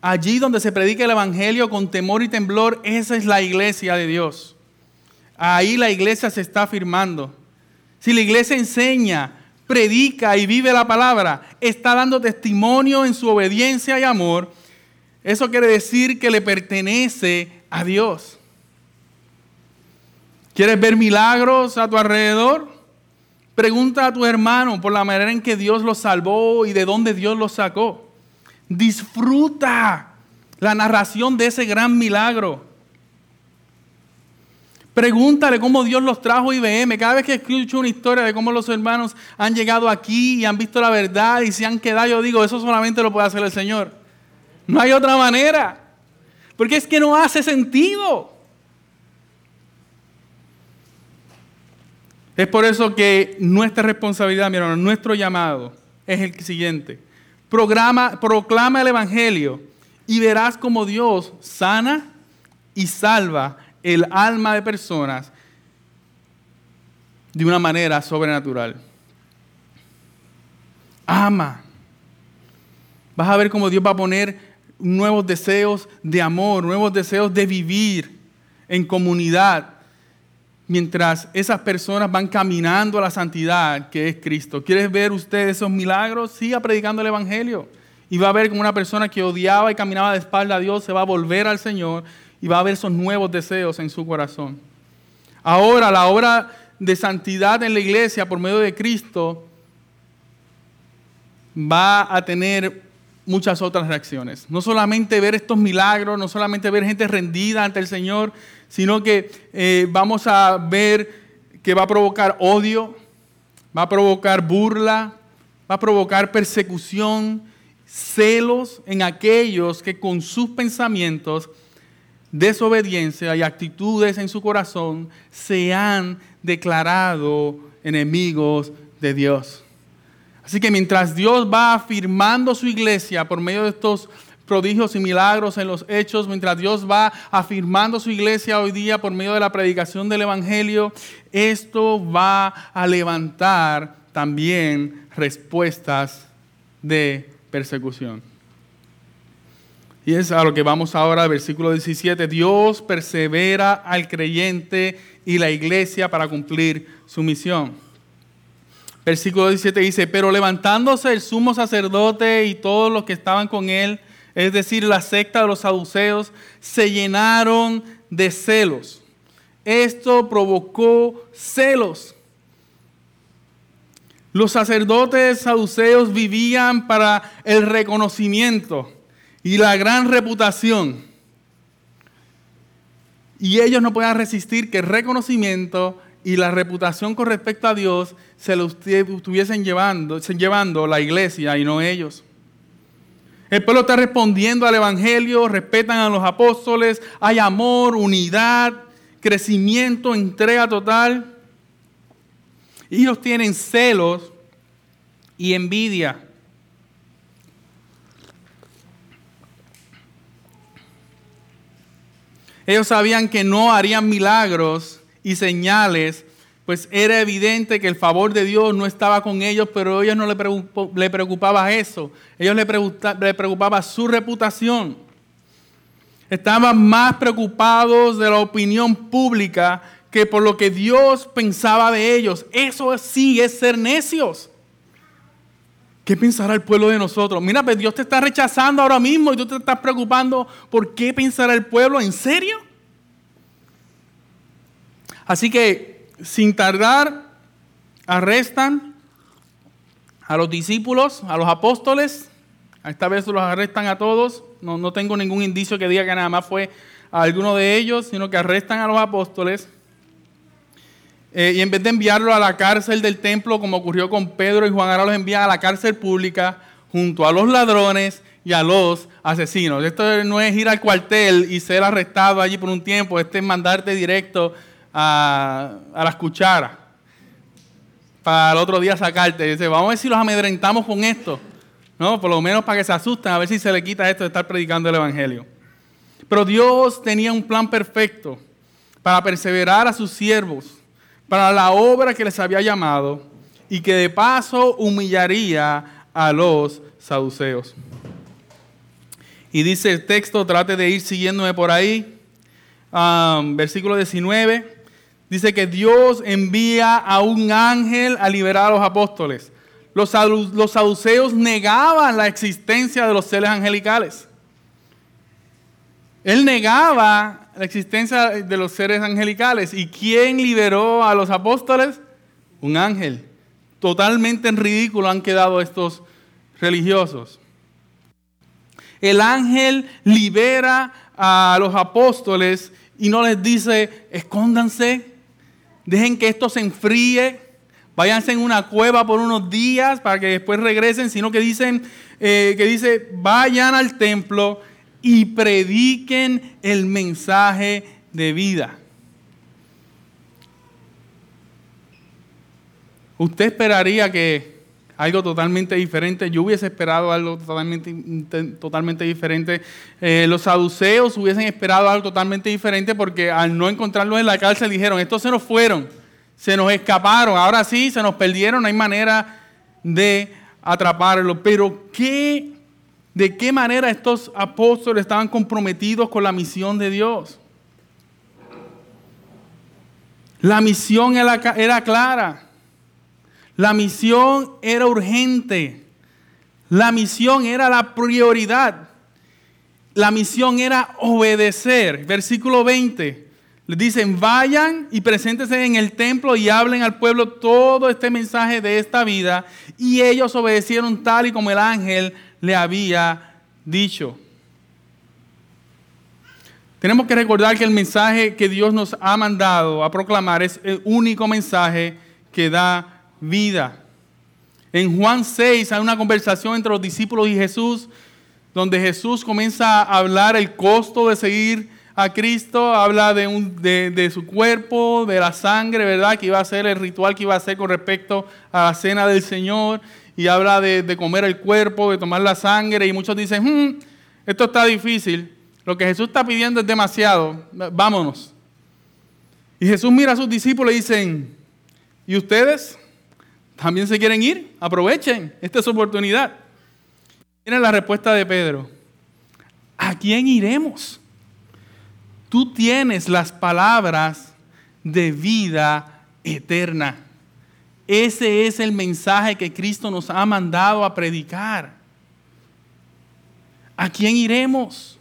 Allí donde se predica el Evangelio con temor y temblor, esa es la iglesia de Dios. Ahí la iglesia se está afirmando. Si la iglesia enseña predica y vive la palabra, está dando testimonio en su obediencia y amor, eso quiere decir que le pertenece a Dios. ¿Quieres ver milagros a tu alrededor? Pregunta a tu hermano por la manera en que Dios los salvó y de dónde Dios los sacó. Disfruta la narración de ese gran milagro. Pregúntale cómo Dios los trajo a IBM. Cada vez que escucho una historia de cómo los hermanos han llegado aquí y han visto la verdad y se han quedado, yo digo, eso solamente lo puede hacer el Señor. No hay otra manera. Porque es que no hace sentido. Es por eso que nuestra responsabilidad, mi hermano, nuestro llamado es el siguiente. Programa, proclama el Evangelio y verás cómo Dios sana y salva el alma de personas de una manera sobrenatural. Ama. Vas a ver cómo Dios va a poner nuevos deseos de amor, nuevos deseos de vivir en comunidad, mientras esas personas van caminando a la santidad que es Cristo. ¿Quieres ver usted esos milagros? Siga predicando el Evangelio. Y va a ver como una persona que odiaba y caminaba de espalda a Dios se va a volver al Señor y va a haber esos nuevos deseos en su corazón. Ahora, la obra de santidad en la iglesia por medio de Cristo va a tener muchas otras reacciones. No solamente ver estos milagros, no solamente ver gente rendida ante el Señor, sino que eh, vamos a ver que va a provocar odio, va a provocar burla, va a provocar persecución, celos en aquellos que con sus pensamientos, desobediencia y actitudes en su corazón se han declarado enemigos de Dios. Así que mientras Dios va afirmando su iglesia por medio de estos prodigios y milagros en los hechos, mientras Dios va afirmando su iglesia hoy día por medio de la predicación del Evangelio, esto va a levantar también respuestas de persecución. Y es a lo que vamos ahora, versículo 17. Dios persevera al creyente y la iglesia para cumplir su misión. Versículo 17 dice, pero levantándose el sumo sacerdote y todos los que estaban con él, es decir, la secta de los saduceos, se llenaron de celos. Esto provocó celos. Los sacerdotes saduceos vivían para el reconocimiento y la gran reputación. Y ellos no podían resistir que el reconocimiento y la reputación con respecto a Dios se lo estuviesen llevando, llevando la iglesia y no ellos. El pueblo está respondiendo al Evangelio, respetan a los apóstoles, hay amor, unidad, crecimiento, entrega total. Ellos tienen celos y envidia. Ellos sabían que no harían milagros y señales, pues era evidente que el favor de Dios no estaba con ellos, pero a ellos no le, preocupaba eso. Ellos le, preocupaba su reputación. Estaban más preocupados de la opinión pública que por lo que Dios pensaba de ellos. Eso sí es ser necios. ¿Qué pensará el pueblo de nosotros? Mira, pues Dios te está rechazando ahora mismo y tú te estás preocupando por qué pensará el pueblo. ¿En serio? Así que, sin tardar, arrestan a los discípulos, a los apóstoles. Esta vez los arrestan a todos. No, no tengo ningún indicio que diga que nada más fue a alguno de ellos, sino que arrestan a los apóstoles. Eh, y en vez de enviarlo a la cárcel del templo, como ocurrió con Pedro y Juan, ahora los envían a la cárcel pública junto a los ladrones y a los asesinos. Esto no es ir al cuartel y ser arrestado allí por un tiempo, este es mandarte directo a, las cucharas para el otro día sacarte. Dice, vamos a ver si los amedrentamos con esto. ¿no? Por lo menos para que se asusten, a ver si se le quita esto de estar predicando el Evangelio. Pero Dios tenía un plan perfecto para perseverar a sus siervos, para la obra que les había llamado y que de paso humillaría a los saduceos. Y dice el texto, trate de ir siguiéndome por ahí, um, versículo 19 dice que Dios envía a un ángel a liberar a los apóstoles. Los, saduceos negaban la existencia de los seres angelicales. Él negaba la existencia de los seres angelicales. ¿Y quién liberó a los apóstoles? Un ángel. Totalmente en ridículo han quedado estos religiosos. El ángel libera a los apóstoles y no les dice, escóndanse, dejen que esto se enfríe, váyanse en una cueva por unos días para que después regresen, sino que dicen, eh, que dice, vayan al templo y prediquen el mensaje de vida. Usted esperaría que algo totalmente diferente. Yo hubiese esperado algo totalmente, totalmente diferente. Eh, los saduceos hubiesen esperado algo totalmente diferente porque al no encontrarlos en la cárcel dijeron, estos se nos fueron, se nos escaparon, ahora sí, se nos perdieron, hay manera de atraparlos. Pero ¿qué, ¿de qué manera estos apóstoles estaban comprometidos con la misión de Dios? La misión era clara. La misión era urgente. La misión era la prioridad. La misión era obedecer. Versículo 20. Les dicen, vayan y preséntense en el templo y hablen al pueblo todo este mensaje de esta vida. Y ellos obedecieron tal y como el ángel le había dicho. Tenemos que recordar que el mensaje que Dios nos ha mandado a proclamar es el único mensaje que da vida. En Juan 6 hay una conversación entre los discípulos y Jesús, donde Jesús comienza a hablar el costo de seguir a Cristo, habla de, un, de, su cuerpo, de la sangre, ¿verdad? Que iba a ser el ritual que iba a hacer con respecto a la cena del Señor, y habla de, comer el cuerpo, de tomar la sangre, y muchos dicen, hmm, esto está difícil, lo que Jesús está pidiendo es demasiado, vámonos. Y Jesús mira a sus discípulos y dicen, ¿y ustedes? ¿También se quieren ir? Aprovechen, esta es su oportunidad. Tiene la respuesta de Pedro. ¿A quién iremos? Tú tienes las palabras de vida eterna. Ese es el mensaje que Cristo nos ha mandado a predicar. ¿A quién iremos?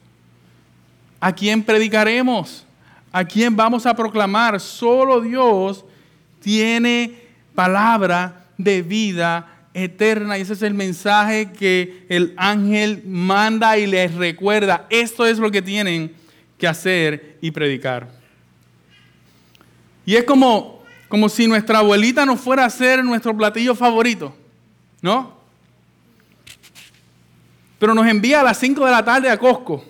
¿A quién predicaremos? ¿A quién vamos a proclamar? Solo Dios tiene palabra de vida eterna. Y ese es el mensaje que el ángel manda y les recuerda. Esto es lo que tienen que hacer y predicar. Y es como, como si nuestra abuelita nos fuera a hacer nuestro platillo favorito, ¿no? Pero nos envía a las 5 de la tarde a Costco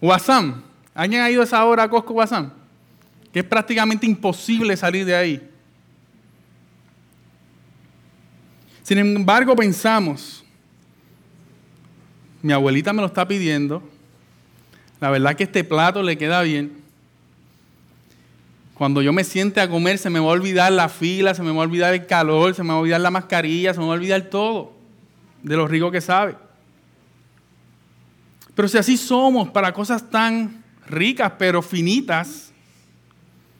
Guasam. ¿Alguien ha ido a esa hora a Costco Guasam? Que es prácticamente imposible salir de ahí. Sin embargo, pensamos, mi abuelita me lo está pidiendo, la verdad que este plato le queda bien. Cuando yo me siente a comer, se me va a olvidar la fila, se me va a olvidar el calor, se me va a olvidar la mascarilla, se me va a olvidar todo de lo rico que sabe. Pero si así somos para cosas tan ricas pero finitas,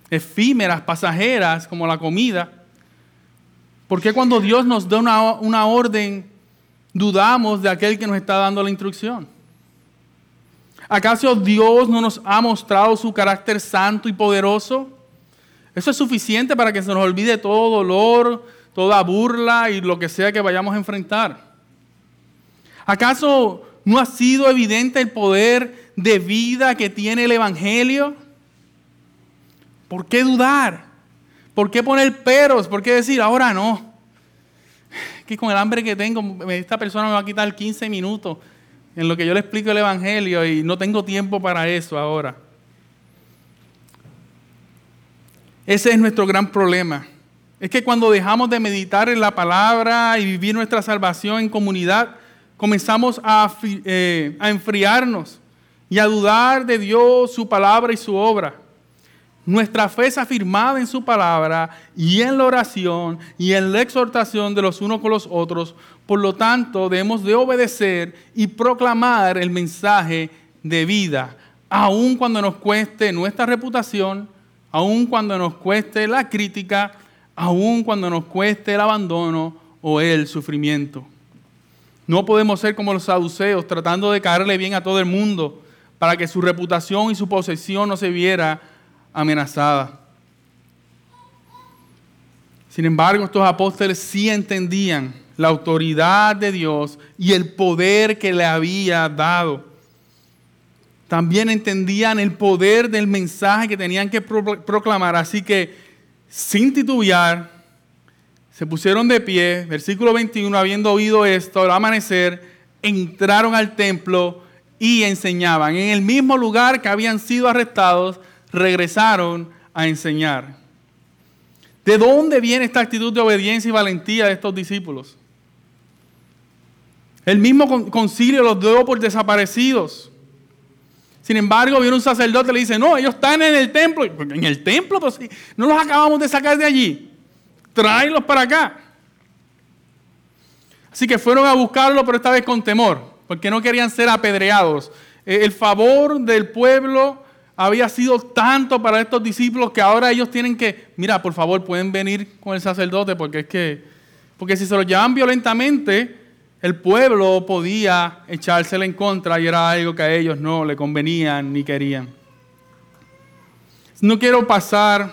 efímeras, pasajeras como la comida, ¿por qué cuando Dios nos da una, una orden dudamos de aquel que nos está dando la instrucción? ¿Acaso Dios no nos ha mostrado su carácter santo y poderoso? Eso es suficiente para que se nos olvide todo dolor, toda burla y lo que sea que vayamos a enfrentar. ¿Acaso ¿No ha sido evidente el poder de vida que tiene el Evangelio? ¿Por qué dudar? ¿Por qué poner peros? ¿Por qué decir, ahora no? Que con el hambre que tengo, esta persona me va a quitar 15 minutos en lo que yo le explico el Evangelio y no tengo tiempo para eso ahora. Ese es nuestro gran problema. Es que cuando dejamos de meditar en la palabra y vivir nuestra salvación en comunidad, comenzamos eh, a, enfriarnos y a dudar de Dios, su palabra y su obra. Nuestra fe es afirmada en su palabra y en la oración y en la exhortación de los unos con los otros. Por lo tanto, debemos de obedecer y proclamar el mensaje de vida, aun cuando nos cueste nuestra reputación, aun cuando nos cueste la crítica, aun cuando nos cueste el abandono o el sufrimiento. No podemos ser como los saduceos, tratando de caerle bien a todo el mundo para que su reputación y su posesión no se viera amenazada. Sin embargo, estos apóstoles sí entendían la autoridad de Dios y el poder que le había dado. También entendían el poder del mensaje que tenían que proclamar. Así que, sin titubear, se pusieron de pie, versículo 21, habiendo oído esto, al amanecer, entraron al templo y enseñaban. En el mismo lugar que habían sido arrestados, regresaron a enseñar. ¿De dónde viene esta actitud de obediencia y valentía de estos discípulos? El mismo concilio los dio por desaparecidos. Sin embargo, viene un sacerdote y le dice, no, ellos están en el templo. En el templo, pues no los acabamos de sacar de allí tráelos para acá. Así que fueron a buscarlo, pero esta vez con temor, porque no querían ser apedreados. Eh, el favor del pueblo había sido tanto para estos discípulos que ahora ellos tienen que, mira, por favor, pueden venir con el sacerdote, porque es que, porque si se los llevan violentamente, el pueblo podía echársela en contra y era algo que a ellos no le convenían ni querían. No quiero pasar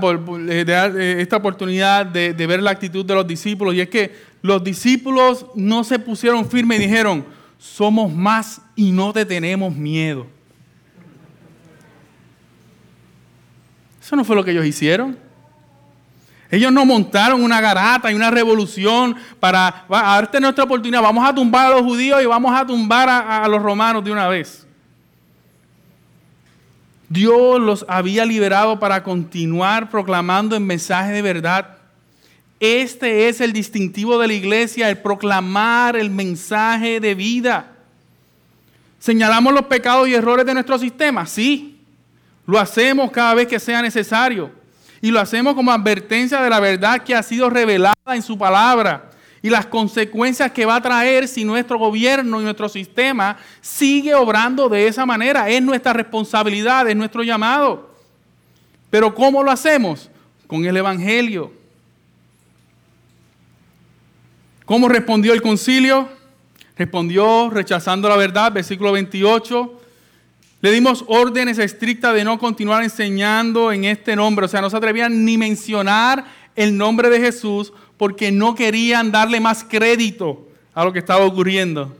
por, eh, eh, esta oportunidad de, ver la actitud de los discípulos. Y es que los discípulos no se pusieron firmes y dijeron, somos más y no te tenemos miedo. Eso no fue lo que ellos hicieron. Ellos no montaron una garata y una revolución para darte nuestra oportunidad. Vamos a tumbar a los judíos y vamos a tumbar a, a los romanos de una vez. Dios los había liberado para continuar proclamando el mensaje de verdad. Este es el distintivo de la iglesia, el proclamar el mensaje de vida. ¿Señalamos los pecados y errores de nuestro sistema? Sí. Lo hacemos cada vez que sea necesario y lo hacemos como advertencia de la verdad que ha sido revelada en su palabra y las consecuencias que va a traer si nuestro gobierno y nuestro sistema sigue obrando de esa manera. Es nuestra responsabilidad, es nuestro llamado. Pero ¿cómo lo hacemos? Con el Evangelio. ¿Cómo respondió el concilio? Respondió rechazando la verdad, versículo 28. Le dimos órdenes estrictas de no continuar enseñando en este nombre. O sea, no se atrevían ni mencionar el nombre de Jesús porque no querían darle más crédito a lo que estaba ocurriendo.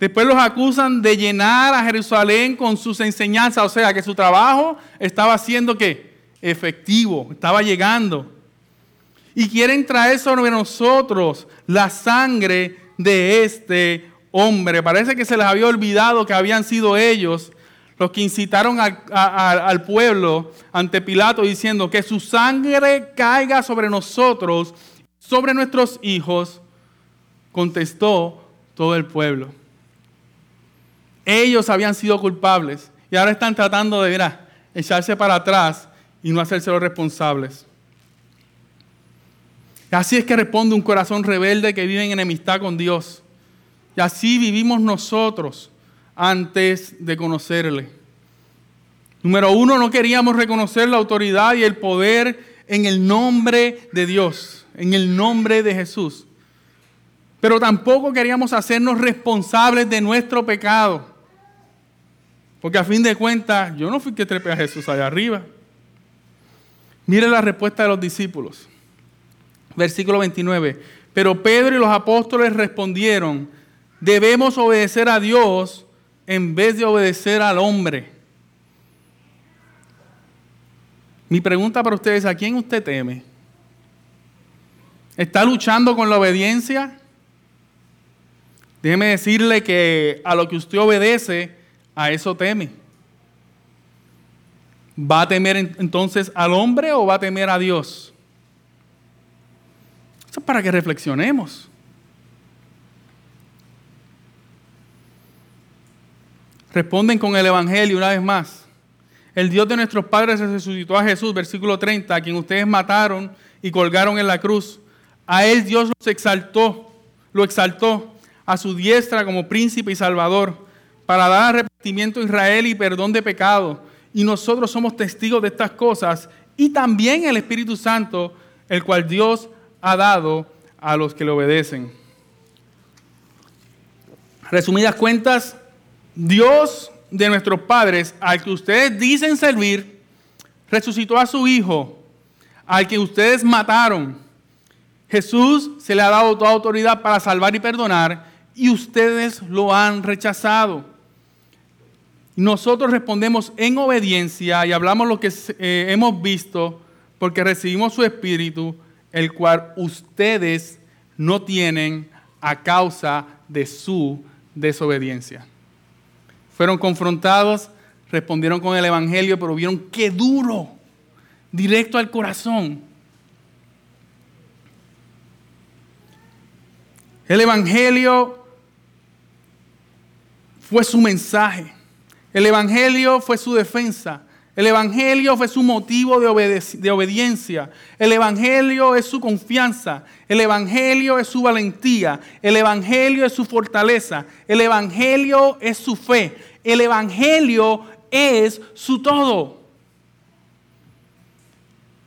Después los acusan de llenar a Jerusalén con sus enseñanzas, o sea, que su trabajo estaba siendo qué? Efectivo, estaba llegando. Y quieren traer sobre nosotros la sangre de este hombre. Parece que se les había olvidado que habían sido ellos los que incitaron al pueblo ante Pilato diciendo que su sangre caiga sobre nosotros, sobre nuestros hijos. Contestó todo el pueblo. Ellos habían sido culpables y ahora están tratando de echarse para atrás y no hacerse los responsables. Así es que responde un corazón rebelde que vive en enemistad con Dios. Y así vivimos nosotros antes de conocerle. Número uno, no queríamos reconocer la autoridad y el poder en el nombre de Dios, en el nombre de Jesús. Pero tampoco queríamos hacernos responsables de nuestro pecado. Porque a fin de cuentas, yo no fui que trepe a Jesús allá arriba. Mire la respuesta de los discípulos. Versículo 29. Pero Pedro y los apóstoles respondieron, debemos obedecer a Dios en vez de obedecer al hombre. Mi pregunta para ustedes, ¿a quién usted teme? ¿Está luchando con la obediencia? Déjeme decirle que a lo que usted obedece, a eso teme. ¿Va a temer entonces al hombre o va a temer a Dios? Eso es para que reflexionemos. Responden con el Evangelio una vez más. El Dios de nuestros padres resucitó a Jesús, versículo 30, a quien ustedes mataron y colgaron en la cruz. A él Dios los exaltó, lo exaltó a su diestra como príncipe y salvador, para dar arrepentimiento a Israel y perdón de pecado. Y nosotros somos testigos de estas cosas y también el Espíritu Santo, el cual Dios ha dado a los que le obedecen. Resumidas cuentas, Dios de nuestros padres, al que ustedes dicen servir, resucitó a su Hijo, al que ustedes mataron. Jesús se le ha dado toda autoridad para salvar y perdonar y ustedes lo han rechazado. Nosotros respondemos en obediencia y hablamos lo que eh, hemos visto porque recibimos su Espíritu, el cual ustedes no tienen a causa de su desobediencia. Fueron confrontados, respondieron con el Evangelio, pero vieron qué duro, directo al corazón. El Evangelio fue su mensaje. El Evangelio fue su defensa. El Evangelio fue su motivo de, obediencia. El Evangelio es su confianza. El Evangelio es su valentía. El Evangelio es su fortaleza. El Evangelio es su fe. El Evangelio es su todo.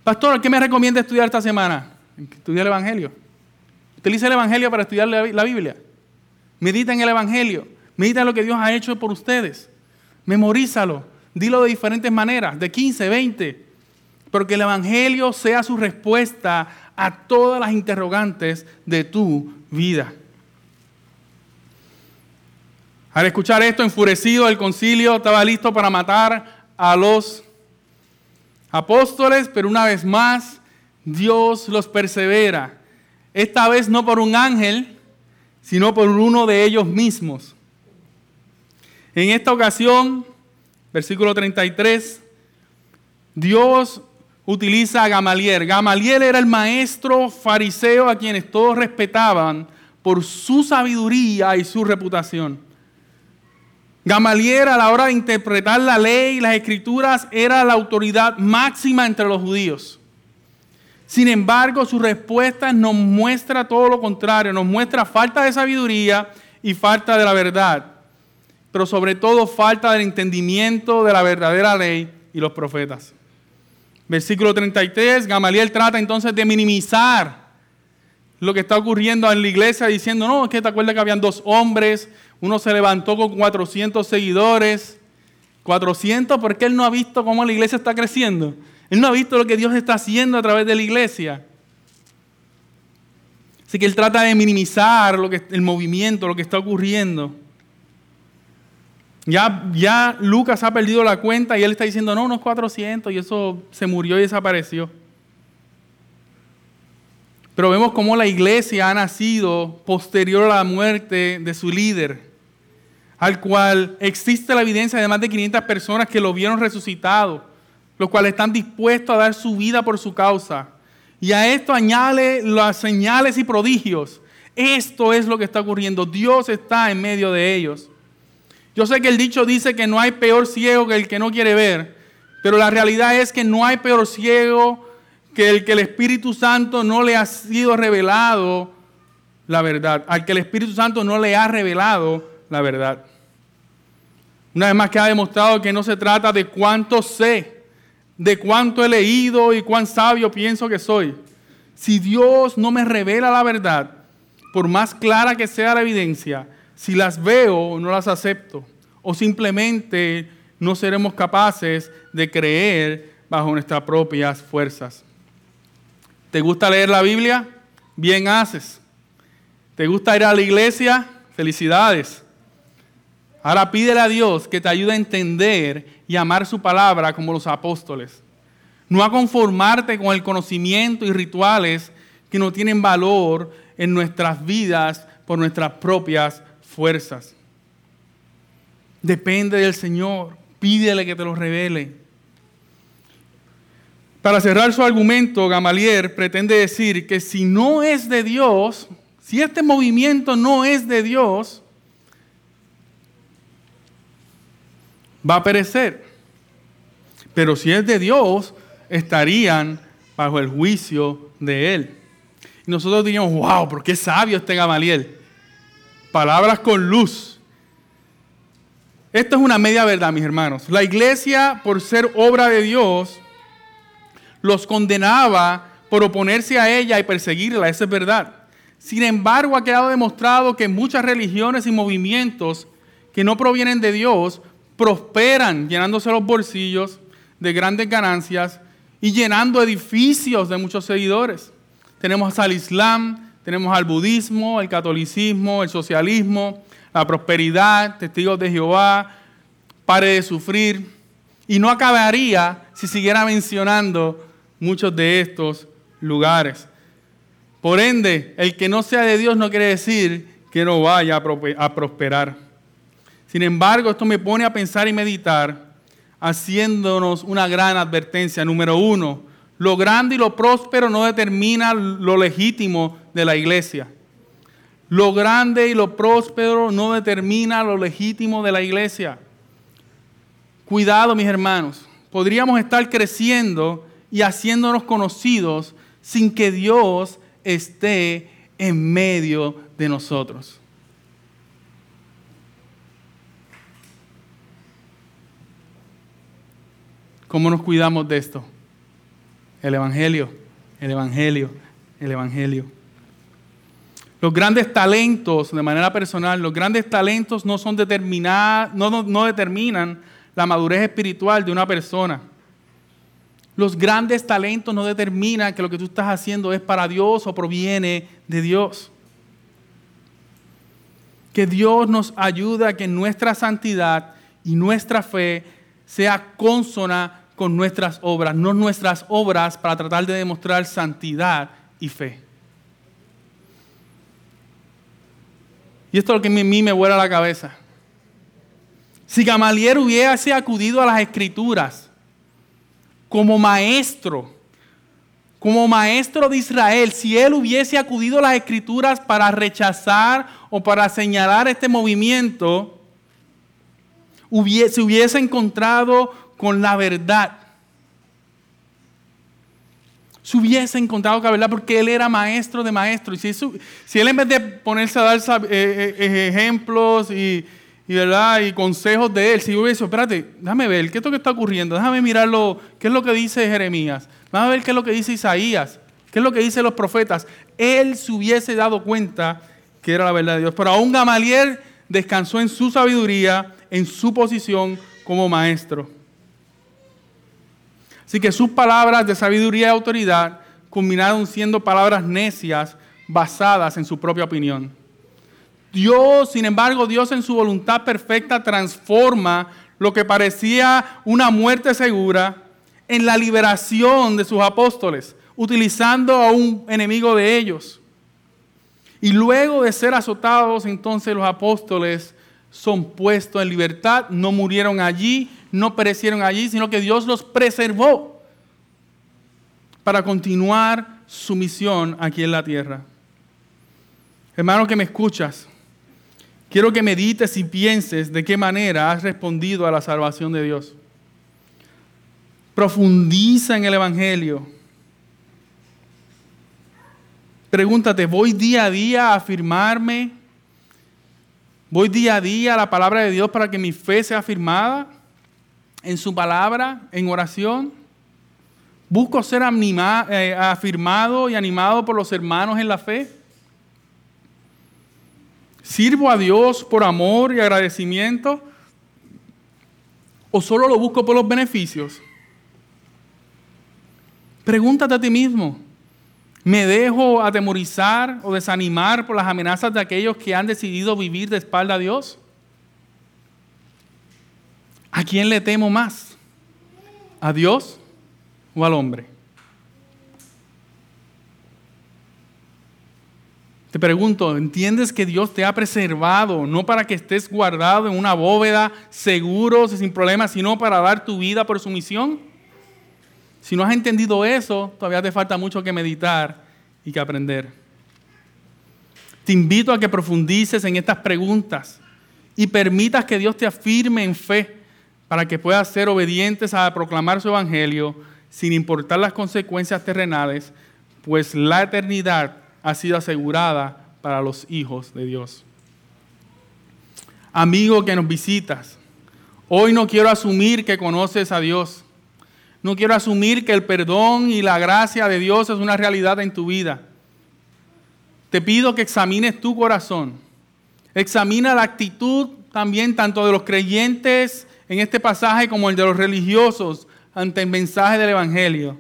Pastor, ¿qué me recomienda estudiar esta semana? Estudiar el Evangelio. Utiliza el Evangelio para estudiar la Biblia. Medita en el Evangelio. Medita en lo que Dios ha hecho por ustedes. Memorízalo Dilo de diferentes maneras, de 15, 20. pero que el Evangelio sea su respuesta a todas las interrogantes de tu vida. Al escuchar esto, enfurecido, el concilio estaba listo para matar a los apóstoles, pero una vez más, Dios los persevera. Esta vez no por un ángel, sino por uno de ellos mismos. En esta ocasión, versículo 33, Dios utiliza a Gamaliel. Gamaliel era el maestro fariseo a quienes todos respetaban por su sabiduría y su reputación. Gamaliel a la hora de interpretar la ley y las escrituras era la autoridad máxima entre los judíos. Sin embargo, su respuesta nos muestra todo lo contrario, nos muestra falta de sabiduría y falta de la verdad, pero sobre todo falta del entendimiento de la verdadera ley y los profetas. Versículo 33, Gamaliel trata entonces de minimizar lo que está ocurriendo en la iglesia diciendo, no, es que te acuerdas que habían dos hombres, uno se levantó con 400 seguidores, 400 porque él no ha visto cómo la iglesia está creciendo, él no ha visto lo que Dios está haciendo a través de la iglesia. Así que él trata de minimizar el movimiento, lo que está ocurriendo. Ya, ya Lucas ha perdido la cuenta y él está diciendo, no, unos 400 y eso se murió y desapareció. Pero vemos cómo la iglesia ha nacido posterior a la muerte de su líder, al cual existe la evidencia de más de 500 personas que lo vieron resucitado, los cuales están dispuestos a dar su vida por su causa. Y a esto añade las señales y prodigios. Esto es lo que está ocurriendo. Dios está en medio de ellos. Yo sé que el dicho dice que no hay peor ciego que el que no quiere ver, pero la realidad es que no hay peor ciego que el que el Espíritu Santo no le ha sido revelado la verdad, al que el Espíritu Santo no le ha revelado la verdad. Una vez más que ha demostrado que no se trata de cuánto sé, de cuánto he leído y cuán sabio pienso que soy. Si Dios no me revela la verdad, por más clara que sea la evidencia, si las veo, no las acepto. O simplemente no seremos capaces de creer bajo nuestras propias fuerzas. ¿Te gusta leer la Biblia? Bien haces. ¿Te gusta ir a la iglesia? Felicidades. Ahora pídele a Dios que te ayude a entender y amar su palabra como los apóstoles. No a conformarte con el conocimiento y rituales que no tienen valor en nuestras vidas por nuestras propias fuerzas. Depende del Señor. Pídele que te lo revele. Para cerrar su argumento, Gamaliel pretende decir que si no es de Dios, si este movimiento no es de Dios, va a perecer. Pero si es de Dios, estarían bajo el juicio de Él. Y nosotros diríamos, wow, ¿por qué sabio este Gamaliel? Palabras con luz. Esto es una media verdad, mis hermanos. La iglesia, por ser obra de Dios, los condenaba por oponerse a ella y perseguirla, esa es verdad. Sin embargo, ha quedado demostrado que muchas religiones y movimientos que no provienen de Dios prosperan llenándose los bolsillos de grandes ganancias y llenando edificios de muchos seguidores. Tenemos al Islam, tenemos al budismo, el catolicismo, el socialismo, la prosperidad, testigos de Jehová, pare de sufrir. Y no acabaría si siguiera mencionando muchos de estos lugares. Por ende, el que no sea de Dios no quiere decir que no vaya a prosperar. Sin embargo, esto me pone a pensar y meditar, haciéndonos una gran advertencia. Número uno, lo grande y lo próspero no determina lo legítimo de la iglesia. Lo grande y lo próspero no determina lo legítimo de la iglesia. Cuidado, mis hermanos. Podríamos estar creciendo y haciéndonos conocidos sin que Dios esté en medio de nosotros. ¿Cómo nos cuidamos de esto? El Evangelio, el Evangelio, el Evangelio. Los grandes talentos, de manera personal, los grandes talentos no, son determinados, no, no, determinan la madurez espiritual de una persona. Los grandes talentos no determinan que lo que tú estás haciendo es para Dios o proviene de Dios. Que Dios nos ayude a que nuestra santidad y nuestra fe sea consona con nuestras obras, no nuestras obras para tratar de demostrar santidad y fe. Y esto es lo que a mí me vuela la cabeza. Si Gamaliel hubiese acudido a las escrituras como maestro, como maestro de Israel, si él hubiese acudido a las escrituras para rechazar o para señalar este movimiento, se hubiese encontrado con la verdad. Se hubiese encontrado con la verdad porque él era maestro de maestros. Y si, él en vez de ponerse a dar eh, eh, eh, ejemplos y, ¿verdad? y consejos de él, si hubiese espérate, déjame ver, ¿qué es lo que está ocurriendo? Déjame mirarlo, ¿qué es lo que dice Jeremías? Déjame ver qué es lo que dice Isaías, qué es lo que dicen los profetas. Él se hubiese dado cuenta que era la verdad de Dios. Pero aún Gamaliel descansó en su sabiduría, en su posición como maestro. Así que sus palabras de sabiduría y autoridad culminaron siendo palabras necias basadas en su propia opinión. Dios, sin embargo, Dios en su voluntad perfecta transforma lo que parecía una muerte segura en la liberación de sus apóstoles, utilizando a un enemigo de ellos. Y luego de ser azotados, entonces los apóstoles son puestos en libertad, no murieron allí, no perecieron allí, sino que Dios los preservó para continuar su misión aquí en la tierra. Hermano que me escuchas, quiero que medites y pienses de qué manera has respondido a la salvación de Dios. Profundiza en el Evangelio. Pregúntate, ¿voy día a día a afirmarme? ¿Voy día a día a la palabra de Dios para que mi fe sea afirmada en su palabra, en oración? ¿Busco ser eh, afirmado y animado por los hermanos en la fe? ¿Sirvo a Dios por amor y agradecimiento? ¿O solo lo busco por los beneficios? Pregúntate a ti mismo. ¿Me dejo atemorizar o desanimar por las amenazas de aquellos que han decidido vivir de espalda a Dios? ¿A quién le temo más? ¿A Dios o al hombre? Te pregunto, ¿entiendes que Dios te ha preservado no para que estés guardado en una bóveda seguro, sin problemas, sino para dar tu vida por su misión? Si no has entendido eso, todavía te falta mucho que meditar y que aprender. Te invito a que profundices en estas preguntas y permitas que Dios te afirme en fe para que puedas ser obedientes a proclamar su evangelio sin importar las consecuencias terrenales, pues la eternidad ha sido asegurada para los hijos de Dios. Amigo que nos visitas, hoy no quiero asumir que conoces a Dios no quiero asumir que el perdón y la gracia de Dios es una realidad en tu vida. Te pido que examines tu corazón. Examina la actitud también tanto de los creyentes en este pasaje como el de los religiosos ante el mensaje del Evangelio.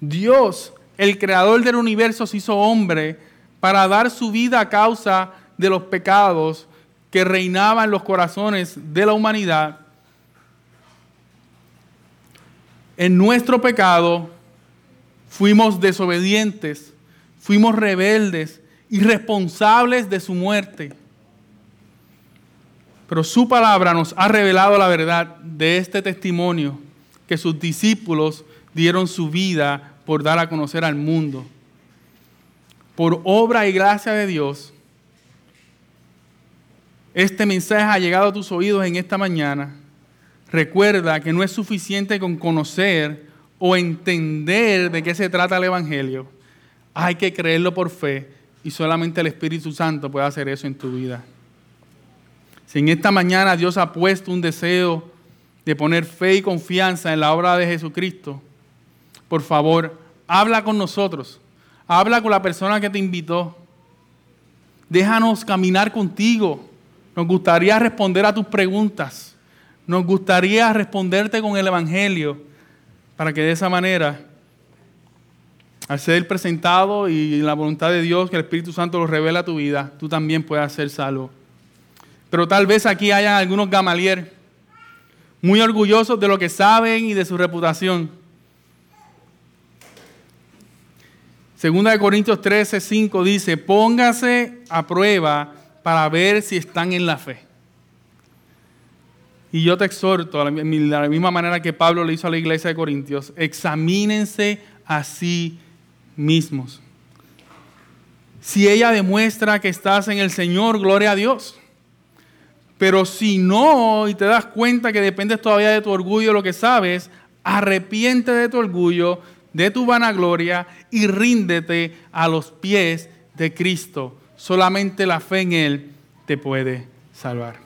Dios, el creador del universo, se hizo hombre para dar su vida a causa de los pecados que reinaban en los corazones de la humanidad en nuestro pecado fuimos desobedientes, fuimos rebeldes, irresponsables de su muerte. Pero su palabra nos ha revelado la verdad de este testimonio que sus discípulos dieron su vida por dar a conocer al mundo. Por obra y gracia de Dios, este mensaje ha llegado a tus oídos en esta mañana Recuerda que no es suficiente con conocer o entender de qué se trata el Evangelio. Hay que creerlo por fe y solamente el Espíritu Santo puede hacer eso en tu vida. Si en esta mañana Dios ha puesto un deseo de poner fe y confianza en la obra de Jesucristo, por favor, habla con nosotros. Habla con la persona que te invitó. Déjanos caminar contigo. Nos gustaría responder a tus preguntas. Nos gustaría responderte con el Evangelio, para que de esa manera, al ser presentado y la voluntad de Dios, que el Espíritu Santo lo revela a tu vida, tú también puedas ser salvo. Pero tal vez aquí hayan algunos gamalier muy orgullosos de lo que saben y de su reputación. Segunda de Corintios 13, 5 dice, póngase a prueba para ver si están en la fe. Y yo te exhorto, de la misma manera que Pablo le hizo a la iglesia de Corintios, examínense a sí mismos. Si ella demuestra que estás en el Señor, gloria a Dios. Pero si no, y te das cuenta que dependes todavía de tu orgullo, lo que sabes, arrepiente de tu orgullo, de tu vanagloria y ríndete a los pies de Cristo. Solamente la fe en Él te puede salvar.